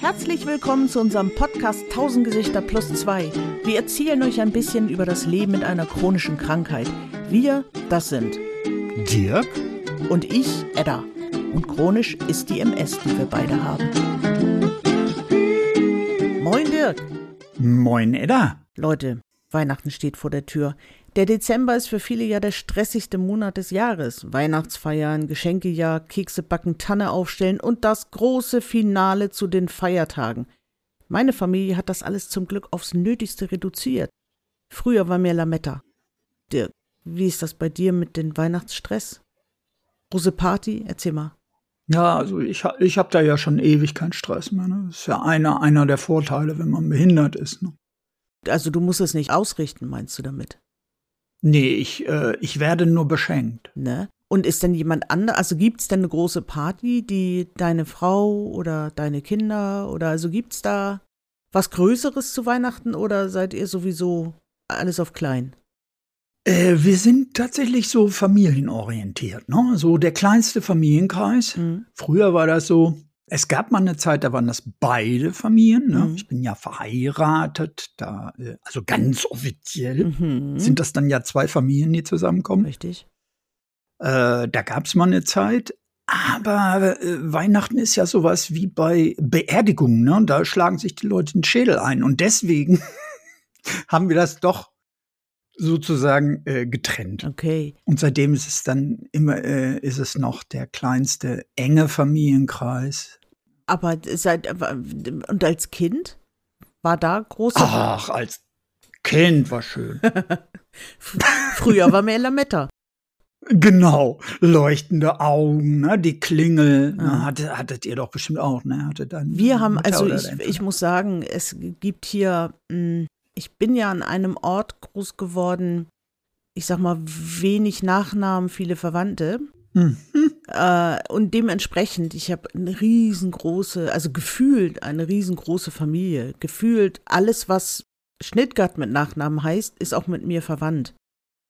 Herzlich willkommen zu unserem Podcast 1000 Gesichter plus 2. Wir erzählen euch ein bisschen über das Leben mit einer chronischen Krankheit. Wir, das sind Dirk und ich, Edda. Und chronisch ist die MS, die wir beide haben. Moin Dirk. Moin Edda. Leute, Weihnachten steht vor der Tür. Der Dezember ist für viele ja der stressigste Monat des Jahres. Weihnachtsfeiern, Geschenkejahr, Kekse backen, Tanne aufstellen und das große Finale zu den Feiertagen. Meine Familie hat das alles zum Glück aufs Nötigste reduziert. Früher war mehr Lametta. Dirk, wie ist das bei dir mit dem Weihnachtsstress? Große Party? Erzähl mal. Ja, also ich, ich habe da ja schon ewig keinen Stress mehr. Ne? Das ist ja einer, einer der Vorteile, wenn man behindert ist. Ne? Also du musst es nicht ausrichten, meinst du damit? Nee, ich, äh, ich werde nur beschenkt. Ne? Und ist denn jemand anders, also gibt es denn eine große Party, die deine Frau oder deine Kinder oder also gibt es da was Größeres zu Weihnachten oder seid ihr sowieso alles auf klein? Äh, wir sind tatsächlich so familienorientiert, ne? So der kleinste Familienkreis. Mhm. Früher war das so, es gab mal eine Zeit, da waren das beide Familien. Ne? Mhm. Ich bin ja verheiratet, da, äh, also ganz offiziell Mhm. sind das dann ja zwei Familien, die zusammenkommen. Richtig. Äh, da gab es mal eine Zeit. Aber äh, Weihnachten ist ja sowas wie bei Beerdigungen, ne? Da schlagen sich die Leute den Schädel ein. Und deswegen haben wir das doch sozusagen äh, getrennt. Okay. Und seitdem ist es dann immer, äh, ist es noch der kleinste enge Familienkreis. Aber seit und als Kind war da große Ach, als Kind war schön. Früher war mehr Lametta. genau, leuchtende Augen, ne? die Klingel. Ah. Ne? Hatte, hattet ihr doch bestimmt auch, ne? Hatte dann Wir haben, also ich, ich muss sagen, es gibt hier, mh, ich bin ja an einem Ort groß geworden, ich sag mal, wenig Nachnamen, viele Verwandte. Mhm. Äh, und dementsprechend, ich habe eine riesengroße, also gefühlt eine riesengroße Familie. Gefühlt alles, was Schnittgart mit Nachnamen heißt, ist auch mit mir verwandt.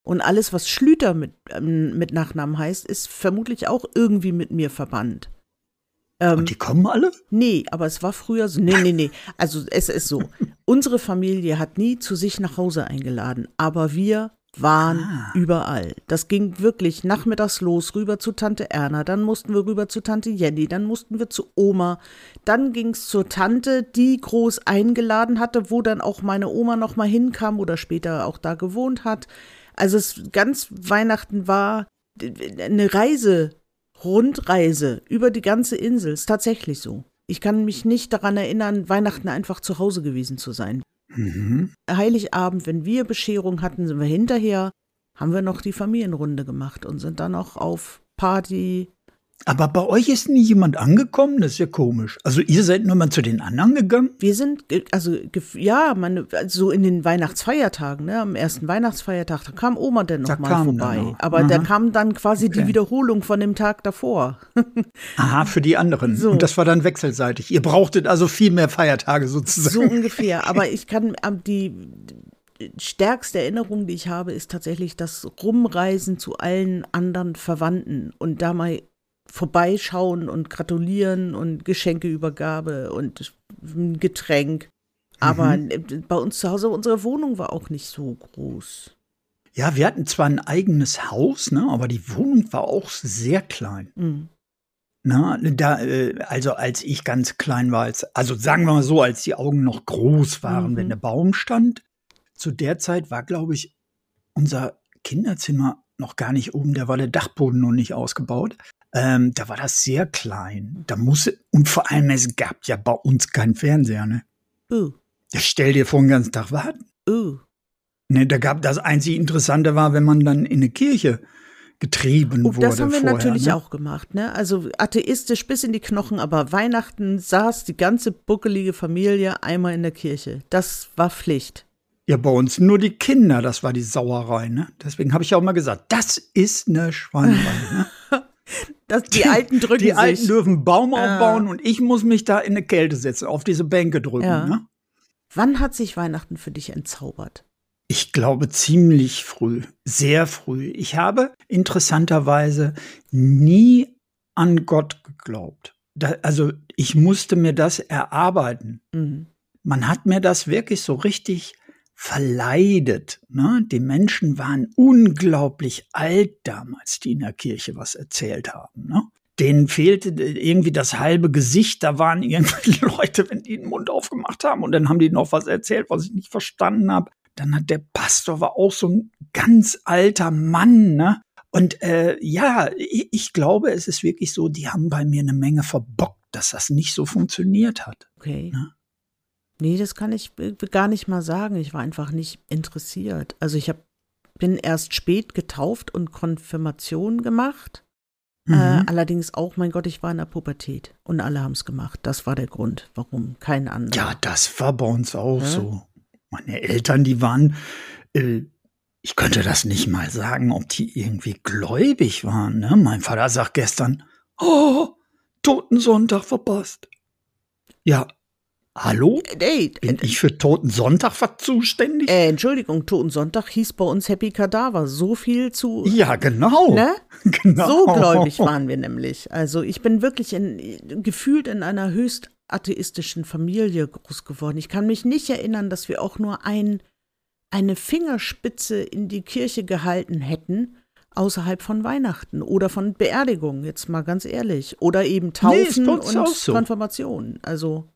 Und alles, was Schlüter mit, ähm, mit Nachnamen heißt, ist vermutlich auch irgendwie mit mir verbannt. Ähm, Und die kommen alle? Nee, aber es war früher so. Nee, nee, nee. Also es ist so. Unsere Familie hat nie zu sich nach Hause eingeladen, aber wir waren Ah. überall. Das ging wirklich nachmittags los, rüber zu Tante Erna, dann mussten wir rüber zu Tante Jenny, dann mussten wir zu Oma, dann ging's zur Tante, die groß eingeladen hatte, wo dann auch meine Oma noch mal hinkam oder später auch da gewohnt hat. Also es ganz Weihnachten war eine Reise, Rundreise über die ganze Insel. Ist tatsächlich so. Ich kann mich nicht daran erinnern, Weihnachten einfach zu Hause gewesen zu sein. Mhm. Heiligabend, wenn wir Bescherung hatten, sind wir hinterher, haben wir noch die Familienrunde gemacht und sind dann noch auf Party. Aber bei euch ist nie jemand angekommen? Das ist ja komisch. Also ihr seid nur mal zu den anderen gegangen? Wir sind, also ja, meine, so in den Weihnachtsfeiertagen, ne, am ersten Weihnachtsfeiertag, da kam Oma dann Da noch mal kam dann vorbei. noch. Aber da Aha. kam dann quasi die Okay. Wiederholung von dem Tag davor. Aha, für die anderen. So. Und das war dann wechselseitig. Ihr brauchtet also viel mehr Feiertage sozusagen. So ungefähr. Aber ich kann am- die stärkste Erinnerung, die ich habe, ist tatsächlich das Rumreisen zu allen anderen Verwandten und da mal vorbeischauen und gratulieren und Geschenkeübergabe und ein Getränk. Aber Mhm. bei uns zu Hause, unsere Wohnung war auch nicht so groß. Ja, wir hatten zwar ein eigenes Haus, ne, aber die Wohnung war auch sehr klein. Mhm. Na, da, äh, also als ich ganz klein war, als, also sagen wir mal so, als die Augen noch groß waren, Mhm. wenn der Baum stand, zu der Zeit war, glaube ich, unser Kinderzimmer noch gar nicht oben, da war der Dachboden noch nicht ausgebaut. Ähm, da war das sehr klein. Da musste, und vor allem, es gab ja bei uns keinen Fernseher, ne? Uh, Ja, stell dir vor, den ganzen Tag warten. uh. Ne, da gab das einzige Interessante war, wenn man dann in eine Kirche getrieben Oh, wurde. das haben wir vorher, natürlich ne? auch gemacht, ne? Also atheistisch bis in die Knochen, aber Weihnachten saß die ganze buckelige Familie einmal in der Kirche. Das war Pflicht. Ja, bei uns nur die Kinder, das war die Sauerei, ne? Deswegen habe ich ja auch mal gesagt, das ist eine Schweinerei. Ne? Das, die Alten drücken Die Alten sich. dürfen Baum Ja. aufbauen und ich muss mich da in eine Kälte setzen, auf diese Bänke drücken. Ja. Ne? Wann hat sich Weihnachten für dich entzaubert? Ich glaube ziemlich früh, sehr früh. Ich habe interessanterweise nie an Gott geglaubt. Da, also ich musste mir das erarbeiten. Mhm. Man hat mir das wirklich so richtig verleidet. Ne? Die Menschen waren unglaublich alt damals, die in der Kirche was erzählt haben. Ne? Denen fehlte irgendwie das halbe Gesicht. Da waren irgendwie Leute, wenn die den Mund aufgemacht haben und dann haben die noch was erzählt, was ich nicht verstanden habe. Dann hat der Pastor war auch so ein ganz alter Mann, ne? Und äh, ja, ich, ich glaube, es ist wirklich so, die haben bei mir eine Menge verbockt, dass das nicht so funktioniert hat. Okay. Ne? Nee, das kann ich gar nicht mal sagen. Ich war einfach nicht interessiert. Also ich hab, bin erst spät getauft und Konfirmation gemacht. Äh, mhm. Äh, allerdings auch, mein Gott, ich war in der Pubertät und alle haben es gemacht. Das war der Grund, warum. Kein anderer. Ja, das war bei uns auch ja? so meine Eltern, die waren, äh, ich könnte das nicht mal sagen, ob die irgendwie gläubig waren. Ne? Mein Vater sagt gestern, oh, Totensonntag verpasst. Ja, hallo? Hey, Bin äh, ich für Totensonntag zuständig? Äh, Entschuldigung, Totensonntag hieß bei uns Happy Kadaver. So viel zu. Ja, genau. Ne? genau. So gläubig waren wir nämlich. Also ich bin wirklich in, gefühlt in einer höchst atheistischen Familie groß geworden. Ich kann mich nicht erinnern, dass wir auch nur ein, eine Fingerspitze in die Kirche gehalten hätten, außerhalb von Weihnachten oder von Beerdigungen, jetzt mal ganz ehrlich. Oder eben Taufen nee, und so. Konfirmationen. Also.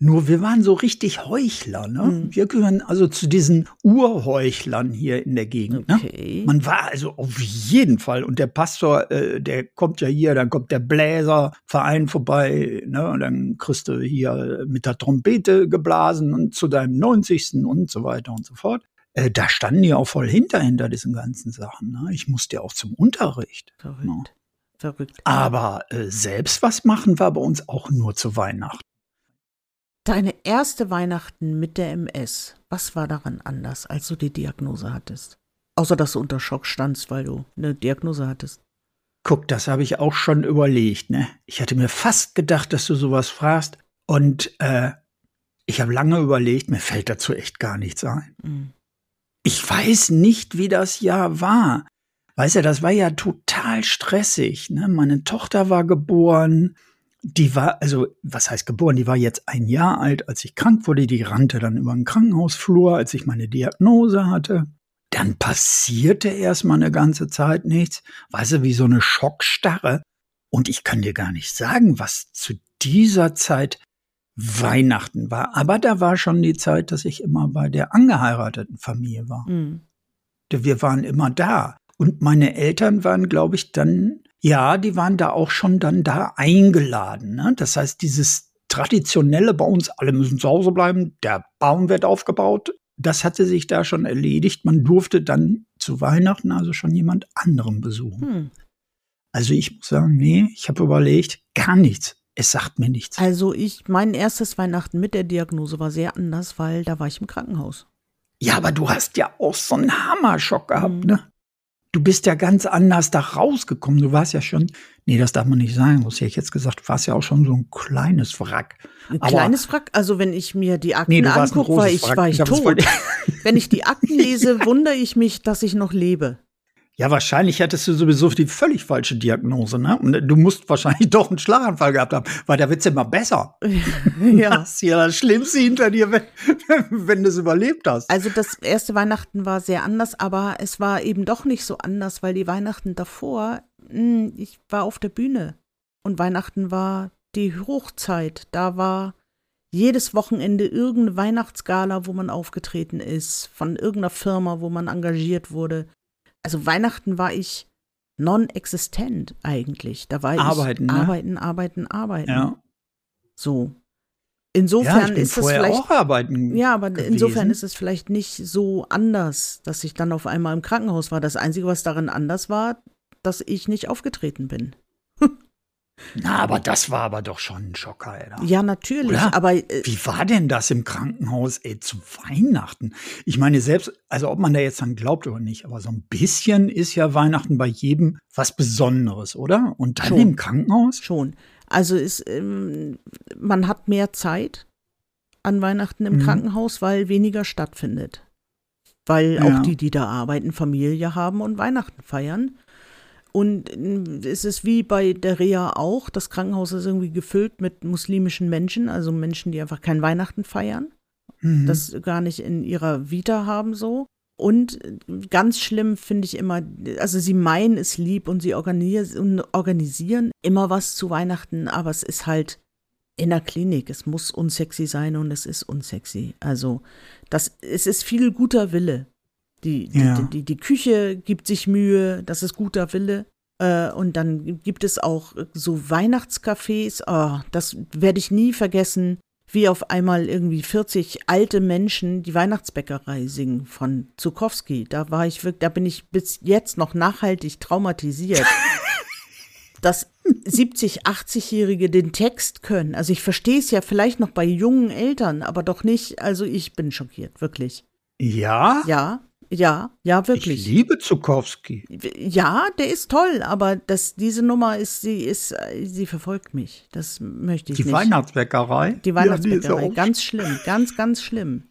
Nur wir waren so richtig Heuchler, ne? Mhm. Wir gehören also zu diesen Urheuchlern hier in der Gegend. Ne? Okay. Ne? Man war also auf jeden Fall. Und der Pastor, äh, der kommt ja hier, dann kommt der Bläserverein vorbei, ne? Und dann kriegst du hier mit der Trompete geblasen und zu deinem 90. und so weiter und so fort. Äh, da standen die auch voll hinter, hinter diesen ganzen Sachen. Ne? Ich musste ja auch zum Unterricht. Verrückt. Ne? Verrückt. Aber äh, selbst was machen war bei uns auch nur zu Weihnachten. Deine erste Weihnachten mit der MS, was war daran anders, als du die Diagnose hattest? Außer dass du unter Schock standst, weil du eine Diagnose hattest. Guck, das habe ich auch schon überlegt, ne? Ich hatte mir fast gedacht, dass du sowas fragst. Und äh, ich habe lange überlegt, mir fällt dazu echt gar nichts ein. Mhm. Ich weiß nicht, wie das Jahr war. Weißt du, das war ja total stressig. Ne? Meine Tochter war geboren, die war, also, was heißt geboren? Die war jetzt ein Jahr alt, als ich krank wurde. Die rannte dann über den Krankenhausflur, als ich meine Diagnose hatte. Dann passierte erstmal eine ganze Zeit nichts. Weißt du, wie so eine Schockstarre. Und ich kann dir gar nicht sagen, was zu dieser Zeit Weihnachten war. Aber da war schon die Zeit, dass ich immer bei der angeheirateten Familie war. Mhm. Wir waren immer da. Und meine Eltern waren, glaube ich, dann ja, die waren da auch schon dann da eingeladen. Ne? Das heißt, dieses traditionelle bei uns, alle müssen zu Hause bleiben, der Baum wird aufgebaut, das hatte sich da schon erledigt. Man durfte dann zu Weihnachten also schon jemand anderem besuchen. Hm. Also ich muss sagen, nee, ich habe überlegt, gar nichts. Es sagt mir nichts. Also ich, mein erstes Weihnachten mit der Diagnose war sehr anders, weil da war ich im Krankenhaus. Ja, aber du hast ja auch so einen Hammerschock gehabt, hm. ne? Du bist ja ganz anders da rausgekommen. Du warst ja schon, nee, das darf man nicht sagen, was hätte ich jetzt gesagt, du warst ja auch schon so ein kleines Wrack. Ein Aber, kleines Wrack? Also wenn ich mir die Akten nee, angucke, war ich, war ich tot. wenn ich die Akten lese, wundere ich mich, dass ich noch lebe. Ja, wahrscheinlich hättest du sowieso die völlig falsche Diagnose, ne? Und du musst wahrscheinlich doch einen Schlaganfall gehabt haben, weil da wird's immer besser. ja. Das ist ja das Schlimmste hinter dir, wenn, wenn du es überlebt hast. Also das erste Weihnachten war sehr anders, aber es war eben doch nicht so anders, weil die Weihnachten davor, hm, ich war auf der Bühne und Weihnachten war die Hochzeit. Da war jedes Wochenende irgendeine Weihnachtsgala, wo man aufgetreten ist, von irgendeiner Firma, wo man engagiert wurde also Weihnachten war ich non-existent eigentlich. Da war ich arbeiten, ne? arbeiten, arbeiten, arbeiten. Ja. So. Insofern ja, ist es vielleicht auch arbeiten. Ja, aber gewesen. insofern ist es vielleicht nicht so anders, dass ich dann auf einmal im Krankenhaus war. Das Einzige, was darin anders war, dass ich nicht aufgetreten bin. Na, aber das war aber doch schon ein Schocker, Alter. Ja, natürlich, Oder? aber äh, wie war denn das im Krankenhaus, ey, zu Weihnachten? Ich meine selbst, also ob man da jetzt dann glaubt oder nicht, aber so ein bisschen ist ja Weihnachten bei jedem was Besonderes, oder? Und dann schon. im Krankenhaus? Schon. Also ist ähm, man hat mehr Zeit an Weihnachten im mhm. Krankenhaus, weil weniger stattfindet. weil Ja. auch die, die da arbeiten, Familie haben und Weihnachten feiern. Und mm, es ist wie bei der Reha auch, das Krankenhaus ist irgendwie gefüllt mit muslimischen Menschen, also Menschen, die einfach kein Weihnachten feiern, Mhm. das gar nicht in ihrer Vita haben so. Und äh, ganz schlimm finde ich immer, also sie meinen es lieb und sie organisieren immer was zu Weihnachten, aber es ist halt in der Klinik. Es muss unsexy sein und es ist unsexy. Also das, es ist viel guter Wille. Die, die, Ja. die, die, Küche gibt sich Mühe, das ist guter Wille. Äh, und dann gibt es auch so Weihnachtscafés. Oh, das werde ich nie vergessen, wie auf einmal irgendwie 40 alte Menschen die Weihnachtsbäckerei singen von Zukowski. Da war ich wirklich, da bin ich bis jetzt noch nachhaltig traumatisiert. dass 70, 80-Jährige den Text können. Also ich verstehe es ja vielleicht noch bei jungen Eltern, aber doch nicht. Also ich bin schockiert, wirklich. ja, Ja, ja, ja, ich wirklich. liebe Zukowski. Ja, der ist toll, aber das, diese Nummer ist, sie ist, sie verfolgt mich. Das möchte ich Die nicht. Weihnachtsbäckerei. Die Ja, die Weihnachtsbäckerei, ganz schlimm, ganz, ganz schlimm.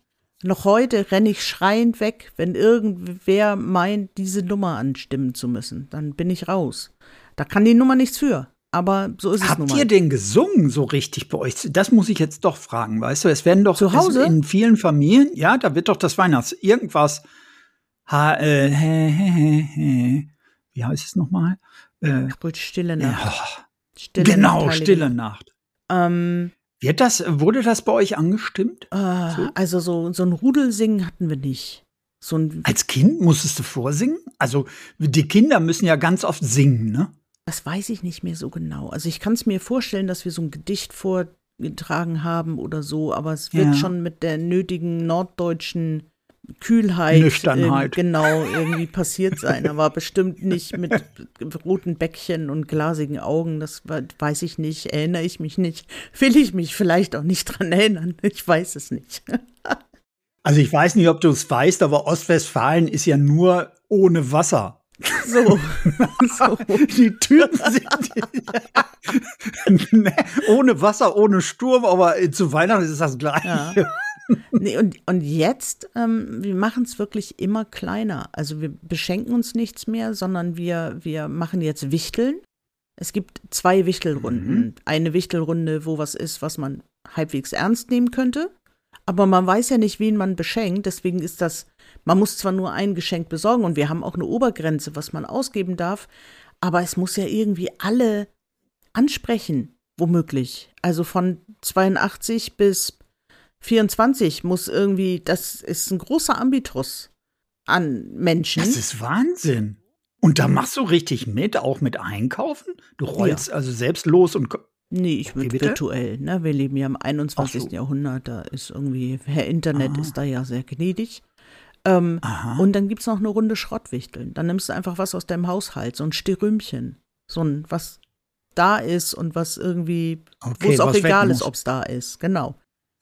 Noch heute renne ich schreiend weg, wenn irgendwer meint, diese Nummer anstimmen zu müssen. Dann bin ich raus. Da kann die Nummer nichts für. Aber so ist es nun Habt mal. ihr den gesungen so richtig bei euch? Das muss ich jetzt doch fragen, weißt du? Es werden doch Zu Hause? In vielen Familien, ja, da wird doch das Weihnachts irgendwas. Ha, äh, hä, hä, hä, hä. Wie heißt es nochmal? Äh, Stille Nacht. ja, Stille genau, Stille Nacht. Nacht. Ähm, Wird das, wurde das bei euch angestimmt? äh, So? Also so, so ein Rudelsingen hatten wir nicht. So ein, Als Kind musstest du vorsingen? Also die Kinder müssen ja ganz oft singen, ne? das weiß ich nicht mehr so genau. Also ich kann es mir vorstellen, dass wir so ein Gedicht vorgetragen haben oder so, aber es wird Ja. schon mit der nötigen norddeutschen Kühlheit Nüchternheit. ähm, genau irgendwie passiert sein. Aber bestimmt nicht mit roten Bäckchen und glasigen Augen. Das weiß ich nicht, erinnere ich mich nicht. Will ich mich vielleicht auch nicht dran erinnern. Ich weiß es nicht. Also ich weiß nicht, ob du es weißt, aber Ostwestfalen ist ja nur ohne Wasser. So. so. Die Türen sind Ne, ohne Wasser, ohne Sturm, aber zu Weihnachten ist das gleiche. Ja. Nee, und, und jetzt, ähm, wir machen es wirklich immer kleiner. Also wir beschenken uns nichts mehr, sondern wir, wir machen jetzt Wichteln. Es gibt zwei Wichtelrunden. Eine Wichtelrunde, wo was ist, was man halbwegs ernst nehmen könnte. Aber man weiß ja nicht, wen man beschenkt. Deswegen ist das, man muss zwar nur ein Geschenk besorgen und wir haben auch eine Obergrenze, was man ausgeben darf. Aber es muss ja irgendwie alle ansprechen, womöglich. Also von 82 bis 24 muss irgendwie, das ist ein großer Ambitus an Menschen. Das ist Wahnsinn. Und da machst du richtig mit, auch mit Einkaufen? Du rollst also selbst los und nee, ich Wie würde virtuell, ne? Wir leben ja im 21. Ach so. Jahrhundert, da ist irgendwie, Herr Internet Ah. ist da ja sehr gnädig. Ähm, Aha. und dann gibt's noch eine Runde Schrottwichteln. Dann nimmst du einfach was aus deinem Haushalt, so ein Sterümchen. So ein, was da ist und was irgendwie, wo Okay, es auch egal ist, muss. ob's da ist. Genau.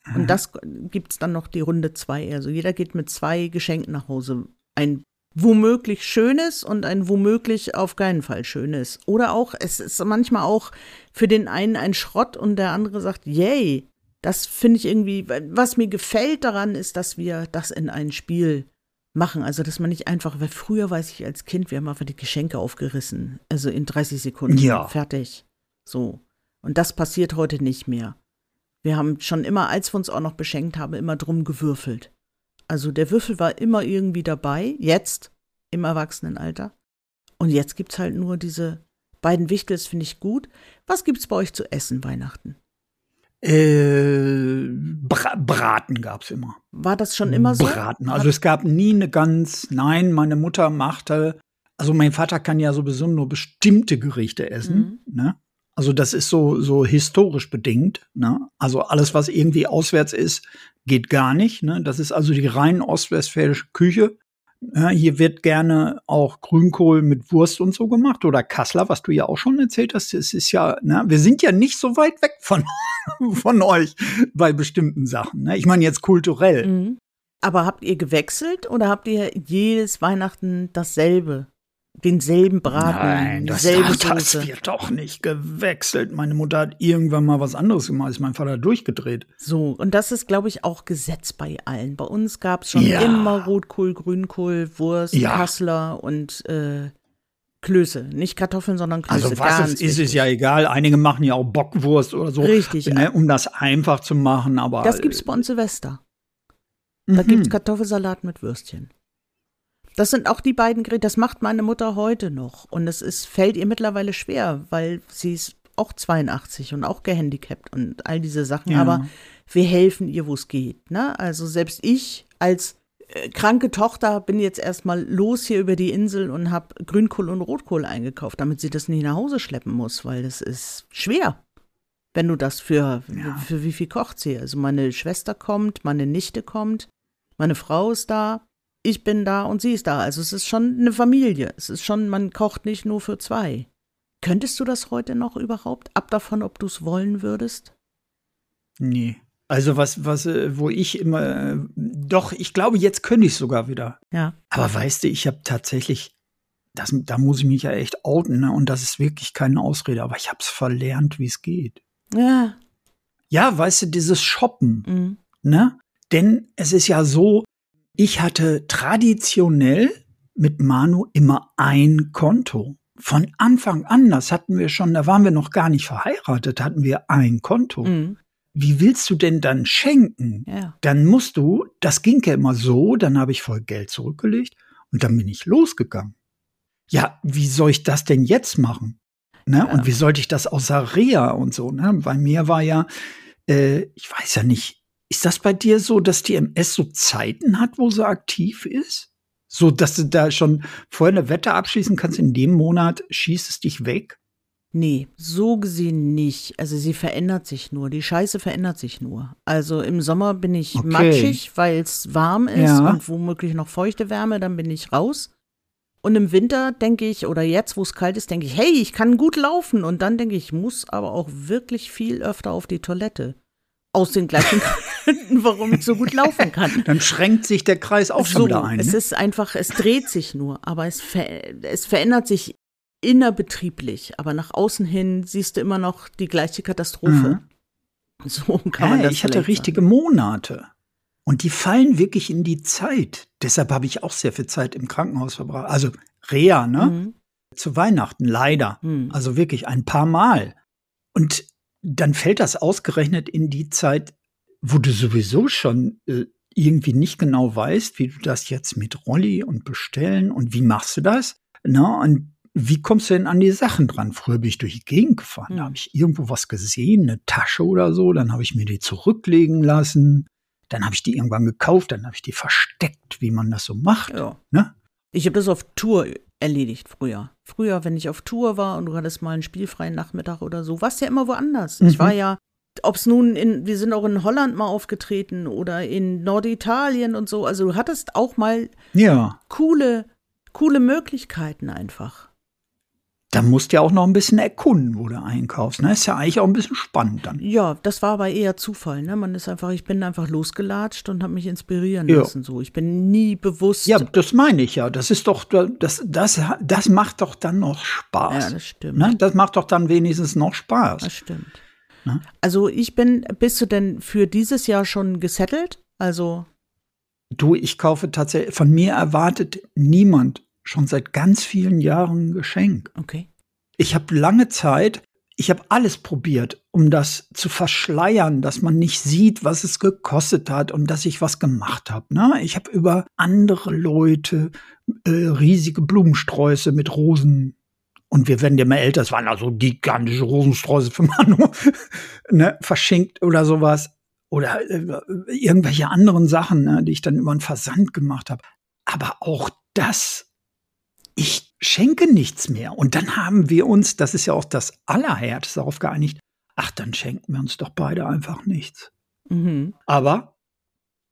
Mhm. Und das gibt's dann noch die Runde zwei. Also jeder geht mit zwei Geschenken nach Hause. Ein womöglich schönes und ein womöglich auf keinen Fall schönes. Oder auch, es ist manchmal auch für den einen ein Schrott und der andere sagt, yay. Das finde ich irgendwie, was mir gefällt daran ist, dass wir das in ein Spiel machen. Also, dass man nicht einfach, weil früher weiß ich als Kind, wir haben einfach die Geschenke aufgerissen. Also in 30 Sekunden. Ja. Fertig. So. Und das passiert heute nicht mehr. Wir haben schon immer, als wir uns auch noch beschenkt haben, immer drum gewürfelt. Also der Würfel war immer irgendwie dabei, jetzt im Erwachsenenalter. Und jetzt gibt's halt nur diese beiden Wichtels, finde ich gut. Was gibt's bei euch zu essen Weihnachten? Äh, Bra Braten gab's immer. War das schon immer so? Braten. Also es gab nie eine ganz, nein, meine Mutter machte, also mein Vater kann ja sowieso nur bestimmte Gerichte essen, ne? Also das ist so, so historisch bedingt, ne? Also alles, was irgendwie auswärts ist, geht gar nicht, ne? Das ist also die rein ostwestfälische Küche. Ja, hier wird gerne auch Grünkohl mit Wurst und so gemacht oder Kassler, was du ja auch schon erzählt hast. Es ist ja, ne, wir sind ja nicht so weit weg von, von euch bei bestimmten Sachen. Ne? Ich meine jetzt kulturell. Mhm. Aber habt ihr gewechselt oder habt ihr jedes Weihnachten dasselbe denselben Braten, Nein, das, das Soße. wird doch nicht gewechselt. Meine Mutter hat irgendwann mal was anderes gemacht, ist mein Vater durchgedreht. So, und das ist, glaube ich, auch Gesetz bei allen. Bei uns gab es schon Ja. immer Rotkohl, Grünkohl, Wurst, Ja. Kassler und äh, Klöße. Nicht Kartoffeln, sondern Klöße. Also was es ist, ist wichtig. ja egal. Einige machen ja auch Bockwurst oder so, Richtig. ne, um das einfach zu machen. Aber Das gibt's bei uns Silvester. Da Mhm. gibt's Kartoffelsalat mit Würstchen. Das sind auch die beiden Gerichte, das macht meine Mutter heute noch. Und es ist, fällt ihr mittlerweile schwer, weil sie ist auch 82 und auch gehandicapt und all diese Sachen. Ja. Aber wir helfen ihr, wo es geht. Ne? Also selbst ich als äh, kranke Tochter bin jetzt erstmal los hier über die Insel und habe Grünkohl und Rotkohl eingekauft, damit sie das nicht nach Hause schleppen muss, weil das ist schwer. Wenn du das für, Ja. für wie viel kocht sie? Also meine Schwester kommt, meine Nichte kommt, meine Frau ist da, ich bin da und sie ist da. Also es ist schon eine Familie. Es ist schon, man kocht nicht nur für zwei. Könntest du das heute noch überhaupt? Ab davon, ob du es wollen würdest? Nee. Also was, was, äh, wo ich immer, äh, doch, ich glaube, jetzt könnte ich sogar wieder. Ja. Aber weißt du, ich habe tatsächlich, das, da muss ich mich ja echt outen, ne? und das ist wirklich keine Ausrede, aber ich habe es verlernt, wie es geht. Ja. Ja, weißt du, dieses Shoppen, Mhm. ne? Denn es ist ja so, ich hatte traditionell mit Manu immer ein Konto. Von Anfang an, das hatten wir schon, da waren wir noch gar nicht verheiratet, hatten wir ein Konto. Mhm. Wie willst du denn dann schenken? Ja. Dann musst du, das ging ja immer so, dann habe ich voll Geld zurückgelegt und dann bin ich losgegangen. Ja, wie soll ich das denn jetzt machen? Ne? Ja. Und wie sollte ich das außer Reha und so? Ne? Bei mir war ja, äh, ich weiß ja nicht, ist das bei dir so, dass die MS so Zeiten hat, wo sie aktiv ist? So, dass du da schon vorher eine Wette abschließen kannst, in dem Monat schießt es dich weg? Nee, so gesehen nicht. Also sie verändert sich nur. Die Scheiße verändert sich nur. Also im Sommer bin ich Okay. matschig, weil es warm ist Ja. und womöglich noch feuchte Wärme, dann bin ich raus. Und im Winter denke ich, oder jetzt, wo es kalt ist, denke ich, hey, ich kann gut laufen. Und dann denke ich, ich muss aber auch wirklich viel öfter auf die Toilette. Aus den gleichen Gründen, warum ich so gut laufen kann. Dann schränkt sich der Kreis auch schon so, wieder ein. es Ne? ist einfach, es dreht sich nur, aber es, ver es verändert sich innerbetrieblich. Aber nach außen hin siehst du immer noch die gleiche Katastrophe. So kann man Ja, das ich hatte richtige Monate. Und die fallen wirklich in die Zeit. Deshalb habe ich auch sehr viel Zeit im Krankenhaus verbracht. Also Reha, ne? sagen. Mhm. Zu Weihnachten, leider. Mhm. Also wirklich ein paar Mal. Und dann fällt das ausgerechnet in die Zeit, wo du sowieso schon äh, irgendwie nicht genau weißt, wie du das jetzt mit Rolli und bestellen und wie machst du das? Na, und wie kommst du denn an die Sachen dran? Früher bin ich durch die Gegend gefahren, Hm. da habe ich irgendwo was gesehen, eine Tasche oder so, dann habe ich mir die zurücklegen lassen, dann habe ich die irgendwann gekauft, dann habe ich die versteckt, wie man das so macht. Ja. Ne? Ich habe das auf Tour erledigt früher. Früher, wenn ich auf Tour war und du hattest mal einen spielfreien Nachmittag oder so, warst ja immer woanders. Ich Mhm. war ja, ob es nun in, wir sind auch in Holland mal aufgetreten oder in Norditalien und so. Also du hattest auch mal Ja, coole, coole Möglichkeiten einfach. Da musst du ja auch noch ein bisschen erkunden, wo du einkaufst. Ne? Ist ja eigentlich auch ein bisschen spannend dann. Ja, das war aber eher Zufall. Ne? Man ist einfach, ich bin einfach losgelatscht und habe mich inspirieren Ja. lassen. So, ich bin nie bewusst. Ja, das meine ich ja. Das ist doch, das, das, das macht doch dann noch Ja, Spaß. das stimmt. ne? Das macht doch dann wenigstens noch Spaß. Das stimmt. Ne? Also ich bin, bist du denn für dieses Jahr schon gesettelt? Also, Du, ich kaufe tatsächlich, von mir erwartet niemand schon seit ganz vielen Jahren ein Geschenk. okay. Ich habe lange Zeit, ich habe alles probiert, um das zu verschleiern, dass man nicht sieht, was es gekostet hat und dass ich was gemacht habe. Ne? Ich habe über andere Leute äh, riesige Blumensträuße mit Rosen und wir werden ja mal älter, es waren also gigantische Rosensträuße für Manu, ne, verschenkt oder sowas. Oder äh, irgendwelche anderen Sachen, ne, die ich dann über einen Versand gemacht habe. Aber auch das, ich schenke nichts mehr. Und dann haben wir uns, das ist ja auch das Allerhärteste, darauf geeinigt, ach, dann schenken wir uns doch beide einfach nichts. Mhm. Aber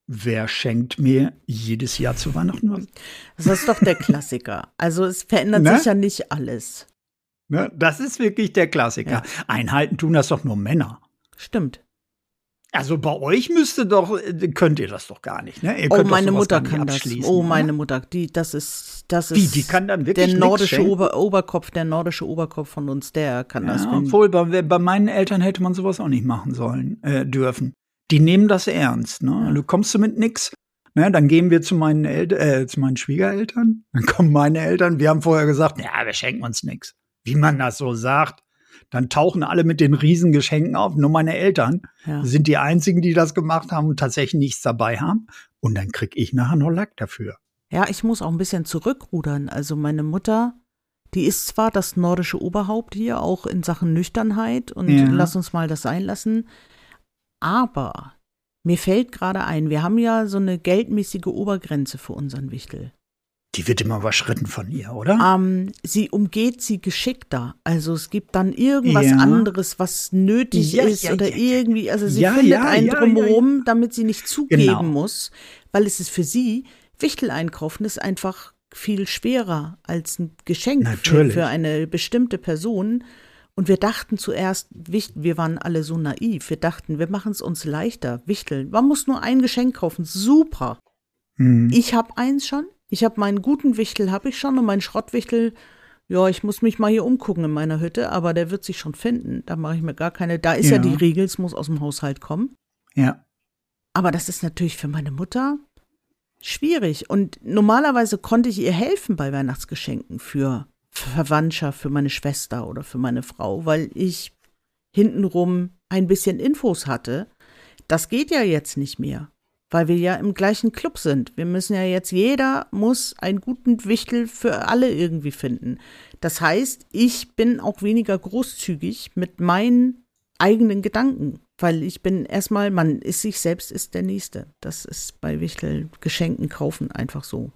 wer schenkt mir jedes Jahr zu Weihnachten was? Das ist doch der Klassiker. Also es verändert Ne? sich ja nicht alles. Ne? Das ist wirklich der Klassiker. Ja. Einhalten tun das doch nur Männer. Stimmt. Also bei euch müsste doch, äh, könnt ihr das doch gar nicht, ne? Ihr Oh, könnt doch meine Mutter kann das. Oh, meine Mutter, die, das ist, das ist. Wie, die kann dann wirklich Der nordische? Ober Oberkopf, der nordische Oberkopf von uns, der kann das. Ja, Wenn, obwohl bei, bei meinen Eltern hätte man sowas auch nicht machen sollen, äh, dürfen. Die nehmen das ernst, ne? Du kommst du mit nix, ne? Dann gehen wir zu meinen Eltern, äh, zu meinen Schwiegereltern. Dann kommen meine Eltern. Wir haben vorher gesagt, ja, wir schenken uns nix. Wie man das so sagt. Dann tauchen alle mit den Riesengeschenken auf. Nur meine Eltern ja. sind die einzigen, die das gemacht haben und tatsächlich nichts dabei haben. Und dann krieg ich nachher noch Lack dafür. ja, ich muss auch ein bisschen zurückrudern. Also meine Mutter, die ist zwar das nordische Oberhaupt hier, auch in Sachen Nüchternheit und Ja. lass uns mal das einlassen. Aber mir fällt gerade ein, wir haben ja so eine geldmäßige Obergrenze für unseren Wichtel. Die wird immer überschritten von ihr, oder? Ähm, sie umgeht sie geschickter. Also es gibt dann irgendwas Ja. anderes, was nötig Ja, ist ja, oder irgendwie. Also sie findet einen drumherum, damit sie nicht zugeben Genau. muss, weil es ist für sie, Wichtel einkaufen ist einfach viel schwerer als ein Geschenk für, für eine bestimmte Person. Und wir dachten zuerst, wir waren alle so naiv, wir dachten, wir machen es uns leichter, Wichteln. Man muss nur ein Geschenk kaufen, super. Hm. Ich habe eins schon. Ich habe meinen guten Wichtel habe ich schon und meinen Schrottwichtel, ja, ich muss mich mal hier umgucken in meiner Hütte, aber der wird sich schon finden. Da mache ich mir gar keine. Da ist ja, Ja. die Regel, es muss aus dem Haushalt kommen. Ja. Aber das ist natürlich für meine Mutter schwierig. Und normalerweise konnte ich ihr helfen bei Weihnachtsgeschenken für Verwandtschaft, für meine Schwester oder für meine Frau, weil ich hintenrum ein bisschen Infos hatte. Das geht ja jetzt nicht mehr, weil wir ja im gleichen Club sind. Wir müssen ja jetzt, jeder muss einen guten Wichtel für alle irgendwie finden. Das heißt, ich bin auch weniger großzügig mit meinen eigenen Gedanken, weil ich bin erstmal, man ist sich selbst, ist der Nächste. Das ist bei Wichtel Geschenken kaufen einfach so.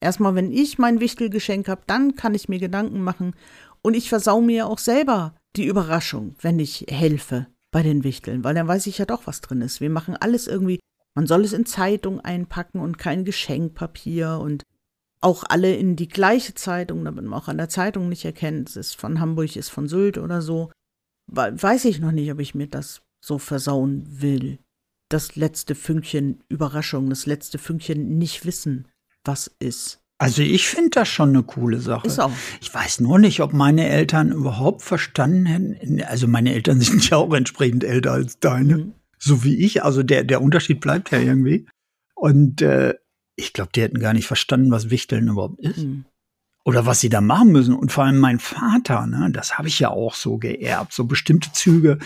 Erstmal, wenn ich mein Wichtelgeschenk habe, dann kann ich mir Gedanken machen und ich versau mir auch selber die Überraschung, wenn ich helfe bei den Wichteln, weil dann weiß ich ja doch, was drin ist. Wir machen alles irgendwie, man soll es in Zeitung einpacken und kein Geschenkpapier und auch alle in die gleiche Zeitung, damit man auch an der Zeitung nicht erkennt, es ist von Hamburg, ist von Sylt oder so. We- Weiß ich noch nicht, ob ich mir das so versauen will. Das letzte Fünkchen Überraschung, das letzte Fünkchen nicht wissen, was ist. Also ich finde das schon eine coole Sache. Ist auch. Ich weiß nur nicht, ob meine Eltern überhaupt verstanden hätten. Also meine Eltern sind ja auch entsprechend älter als deine, Mhm. So wie ich. Also der, der Unterschied bleibt ja irgendwie. Und äh, ich glaube, die hätten gar nicht verstanden, was Wichteln überhaupt ist. Mhm. Oder was sie da machen müssen. Und vor allem mein Vater, ne, das habe ich ja auch so geerbt. So bestimmte Züge,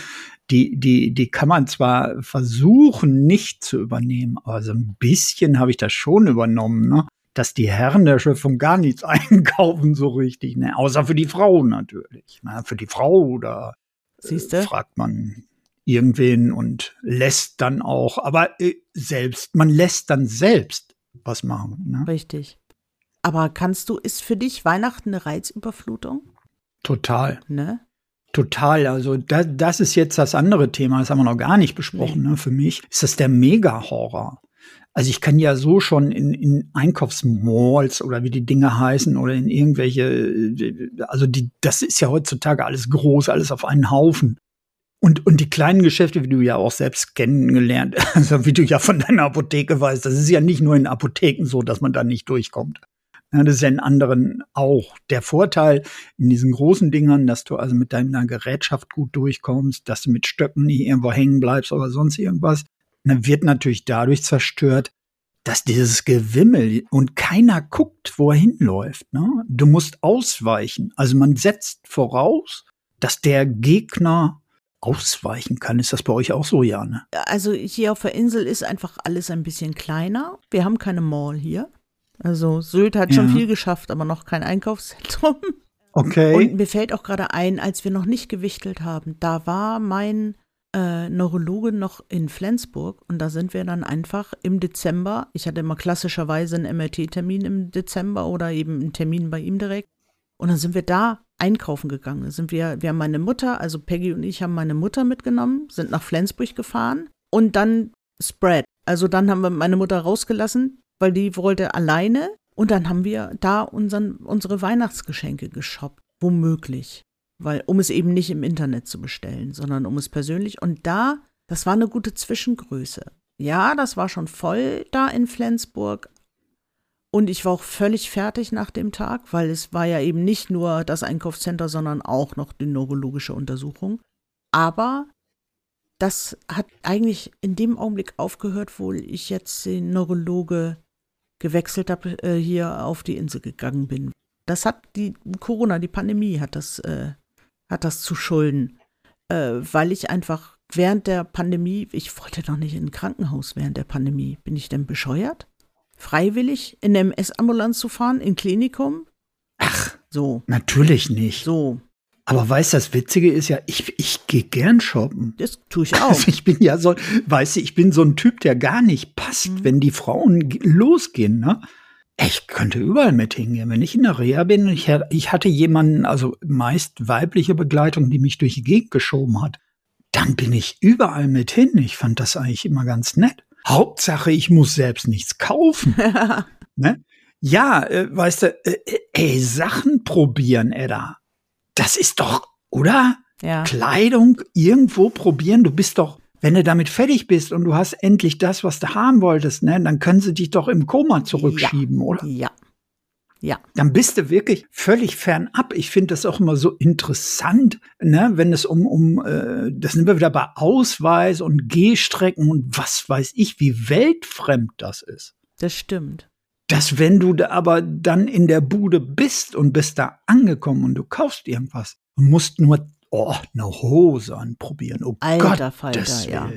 die, die, die kann man zwar versuchen, nicht zu übernehmen, aber so ein bisschen habe ich das schon übernommen, ne? Dass die Herren der Schöpfung gar nichts einkaufen, so richtig, ne? Außer für die Frau natürlich. Ne? Für die Frau oder Siehste? fragt man irgendwen und lässt dann auch, aber äh, selbst, man lässt dann selbst was machen. Ne? Richtig. Aber kannst du, ist für dich Weihnachten eine Reizüberflutung? Total. Ne? Total, also da, das ist jetzt das andere Thema, das haben wir noch gar nicht besprochen. Ne? Für mich ist das der Mega-Horror. Also ich kann ja so schon in, in Einkaufsmalls oder wie die Dinge heißen oder in irgendwelche, äh, also die, das ist ja heutzutage alles groß, alles auf einen Haufen. Und, und die kleinen Geschäfte, wie du ja auch selbst kennengelernt, also wie du ja von deiner Apotheke weißt, das ist ja nicht nur in Apotheken so, dass man da nicht durchkommt. Ja, das ist ja in anderen auch. Der Vorteil in diesen großen Dingern, dass du also mit deiner Gerätschaft gut durchkommst, dass du mit Stöcken nicht irgendwo hängen bleibst oder sonst irgendwas, dann wird natürlich dadurch zerstört, dass dieses Gewimmel und keiner guckt, wo er hinläuft. Ne? Du musst ausweichen. Also man setzt voraus, dass der Gegner ausweichen kann. Ist das bei euch auch so, Jane? Also hier auf der Insel ist einfach alles ein bisschen kleiner. Wir haben keine Mall hier. Also Sylt hat schon Ja. viel geschafft, aber noch kein Einkaufszentrum. Okay. Und mir fällt auch gerade ein, als wir noch nicht gewichtelt haben, da war mein äh, Neurologe noch in Flensburg und da sind wir dann einfach im Dezember, ich hatte immer klassischerweise einen MRT-Termin im Dezember oder eben einen Termin bei ihm direkt und dann sind wir da einkaufen gegangen. Sind wir, wir haben meine Mutter, also Peggy und ich haben meine Mutter mitgenommen, sind nach Flensburg gefahren und dann Spread. Also dann haben wir meine Mutter rausgelassen, weil die wollte alleine und dann haben wir da unseren, unsere Weihnachtsgeschenke geshoppt, womöglich. Weil, um es eben nicht im Internet zu bestellen, sondern um es persönlich. Und da Das war eine gute Zwischengröße. Ja, das war schon voll da in Flensburg. Und ich war auch völlig fertig nach dem Tag, weil es war ja eben nicht nur das Einkaufscenter, sondern auch noch die neurologische Untersuchung. Aber das hat eigentlich in dem Augenblick aufgehört, wo ich jetzt den Neurologe gewechselt habe, äh, hier auf die Insel gegangen bin. Das hat die Corona, die Pandemie hat das, äh, hat das zu schulden, äh, weil ich einfach während der Pandemie, ich wollte doch nicht in ein Krankenhaus während der Pandemie. Bin ich denn bescheuert? Freiwillig in der MS-Ambulanz zu fahren, in Klinikum? Ach, so. Natürlich nicht. So. Aber weißt du, das Witzige ist ja, ich, ich gehe gern shoppen. Das tue ich auch. Also ich bin ja so, weißt du, ich bin so ein Typ, der gar nicht passt, mhm. wenn die Frauen losgehen, ne? Ich könnte überall mit hingehen. Wenn ich in der Reha bin, ich, ich hatte jemanden, also meist weibliche Begleitung, die mich durch die Gegend geschoben hat, dann bin ich überall mit hin. Ich fand das eigentlich immer ganz nett. Hauptsache, ich muss selbst nichts kaufen. ne? Ja, äh, weißt du, äh, äh, ey, Sachen probieren, Edda das ist doch, oder? Ja. Kleidung irgendwo probieren. Du bist doch, wenn du damit fertig bist und du hast endlich das, was du haben wolltest, ne, dann können sie dich doch im Koma zurückschieben, ja. oder? Ja. Ja. Dann bist du wirklich völlig fernab. Ich finde das auch immer so interessant, ne, wenn es um, um äh, das sind wir wieder bei Ausweis und Gehstrecken und was weiß ich, wie weltfremd das ist. Das stimmt dass wenn du da aber dann in der Bude bist und bist da angekommen und du kaufst irgendwas und musst nur oh, eine Hose anprobieren. Oh Alter Falter, ja.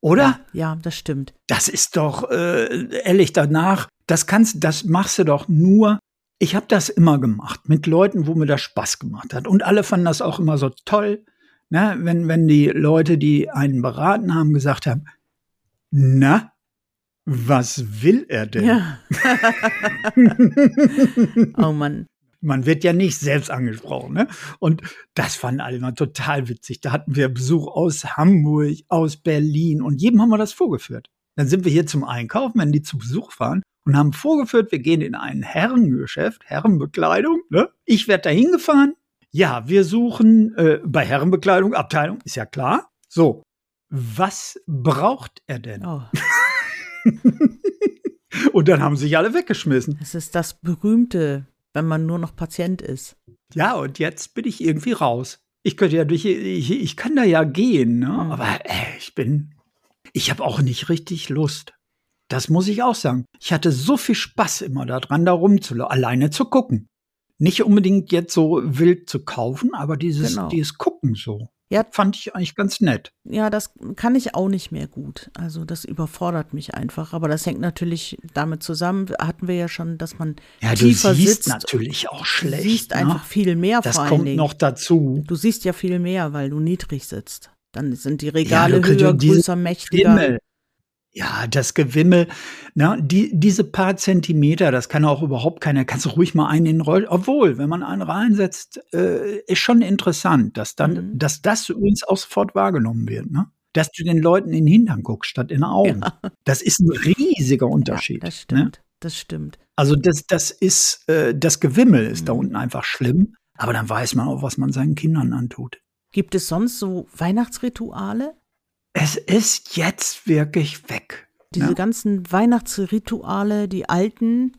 Oder? Ja, ja, das stimmt. Das ist doch äh, ehrlich danach, das kannst das machst du doch nur ich habe das immer gemacht mit Leuten, wo mir das Spaß gemacht hat und alle fanden das auch immer so toll, ne, wenn wenn die Leute, die einen beraten haben, gesagt haben, na, was will er denn? Ja. oh Mann. Man wird ja nicht selbst angesprochen, ne? Und das fanden alle mal total witzig. Da hatten wir Besuch aus Hamburg, aus Berlin und jedem haben wir das vorgeführt. Dann sind wir hier zum Einkaufen, wenn die zu Besuch fahren und haben vorgeführt, wir gehen in ein Herrengeschäft, Herrenbekleidung. Ne? Ich werde da hingefahren. Ja, wir suchen äh, bei Herrenbekleidung Abteilung, ist ja klar. So, was braucht er denn? Oh. und dann haben sich alle weggeschmissen. Es ist das berühmte, wenn man nur noch Patient ist. Ja, und jetzt bin ich irgendwie raus. Ich könnte ja durch, ich, ich kann da ja gehen, ne? Mhm. aber äh, ich bin, ich habe auch nicht richtig Lust. Das muss ich auch sagen. Ich hatte so viel Spaß immer daran, da rumzulaufen, alleine zu gucken. Nicht unbedingt jetzt so wild zu kaufen, aber dieses, genau. dieses Gucken so. Ja, fand ich eigentlich ganz nett. Ja, das kann ich auch nicht mehr gut. Also das überfordert mich einfach. Aber das hängt natürlich damit zusammen, hatten wir ja schon, dass man ja, tiefer sitzt. natürlich auch schlecht. Du siehst ne? einfach viel mehr das vor kommt noch dazu. Du siehst ja viel mehr, weil du niedrig sitzt. Dann sind die Regale ja, höher, größer, mächtiger. Himmel. Ja, das Gewimmel, ne, die, diese paar Zentimeter, das kann auch überhaupt keiner, kannst du ruhig mal einen in den Roll, obwohl, wenn man einen reinsetzt, äh, ist schon interessant, dass dann, mhm. dass das übrigens auch sofort wahrgenommen wird, ne? Dass du den Leuten in den Hintern guckst, statt in den Augen. Ja. Das ist ein riesiger Unterschied. Ja, das stimmt, ne? das stimmt. Also das, das ist, äh, das Gewimmel ist mhm. da unten einfach schlimm, aber dann weiß man auch, was man seinen Kindern antut. Gibt es sonst so Weihnachtsrituale? Es ist jetzt wirklich weg. Diese ja? ganzen Weihnachtsrituale, die alten,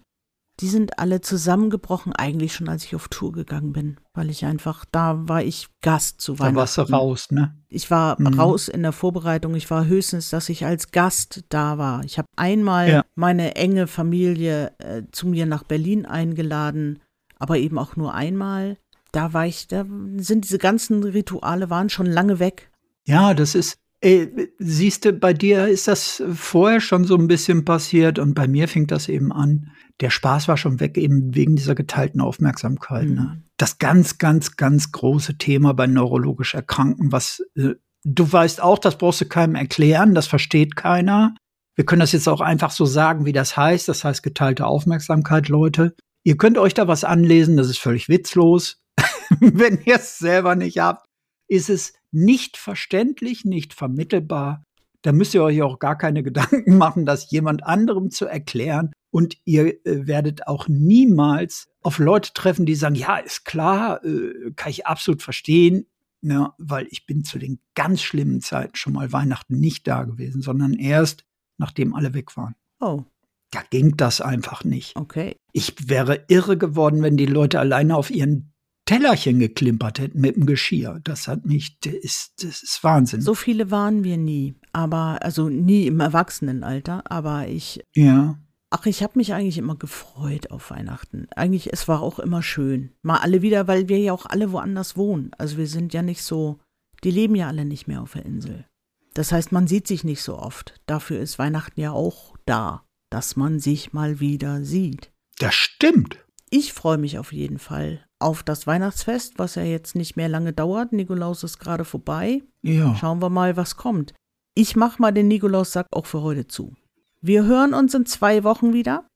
die sind alle zusammengebrochen, eigentlich schon als ich auf Tour gegangen bin, weil ich einfach, da war ich Gast zu Weihnachten. Da warst du raus, ne? Ich war mhm. raus in der Vorbereitung. Ich war höchstens, dass ich als Gast da war. Ich habe einmal ja. meine enge Familie äh, zu mir nach Berlin eingeladen, aber eben auch nur einmal. Da war ich, da sind diese ganzen Rituale waren schon lange weg. Ja, das ist, Ey, siehst du, bei dir ist das vorher schon so ein bisschen passiert und bei mir fing das eben an. Der Spaß war schon weg, eben wegen dieser geteilten Aufmerksamkeit. Ne? Mhm. Ne? Das ganz, ganz, ganz große Thema bei neurologisch Erkrankten, was äh, du weißt auch, das brauchst du keinem erklären, das versteht keiner. Wir können das jetzt auch einfach so sagen, wie das heißt. Das heißt geteilte Aufmerksamkeit, Leute. Ihr könnt euch da was anlesen, das ist völlig witzlos. Wenn ihr es selber nicht habt, ist es nicht verständlich, nicht vermittelbar. Da müsst ihr euch auch gar keine Gedanken machen, das jemand anderem zu erklären. Und ihr äh, werdet auch niemals auf Leute treffen, die sagen, ja, ist klar, äh, kann ich absolut verstehen. ne, weil ich bin zu den ganz schlimmen Zeiten schon mal Weihnachten nicht da gewesen, sondern erst, nachdem alle weg waren. Oh, Da ging das einfach nicht. okay. Ich wäre irre geworden, wenn die Leute alleine auf ihren Tellerchen geklimpert hätten mit dem Geschirr. Das hat mich, das ist, das ist Wahnsinn. So viele waren wir nie. Aber, also nie im Erwachsenenalter. Aber ich, Ja. ach, ich habe mich eigentlich immer gefreut auf Weihnachten. Eigentlich, es war auch immer schön. Mal alle wieder, weil wir ja auch alle woanders wohnen. Also wir sind ja nicht so, die leben ja alle nicht mehr auf der Insel. Das heißt, man sieht sich nicht so oft. Dafür ist Weihnachten ja auch da, dass man sich mal wieder sieht. Das stimmt. Ich freue mich auf jeden Fall auf das Weihnachtsfest, was ja jetzt nicht mehr lange dauert. Nikolaus ist gerade vorbei. Ja. Schauen wir mal, was kommt. Ich mach mal den Nikolaussack auch für heute zu. Wir hören uns in zwei Wochen wieder.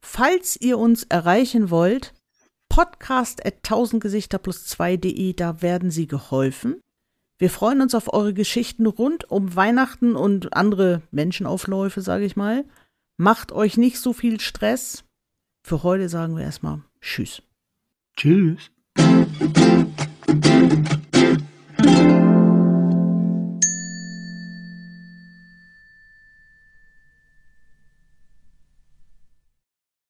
Falls ihr uns erreichen wollt, podcast at 1000 Gesichter plus 2.de, da werden sie geholfen. Wir freuen uns auf eure Geschichten rund um Weihnachten und andere Menschenaufläufe, sage ich mal. Macht euch nicht so viel Stress. Für heute sagen wir erstmal Tschüss. Tschüss.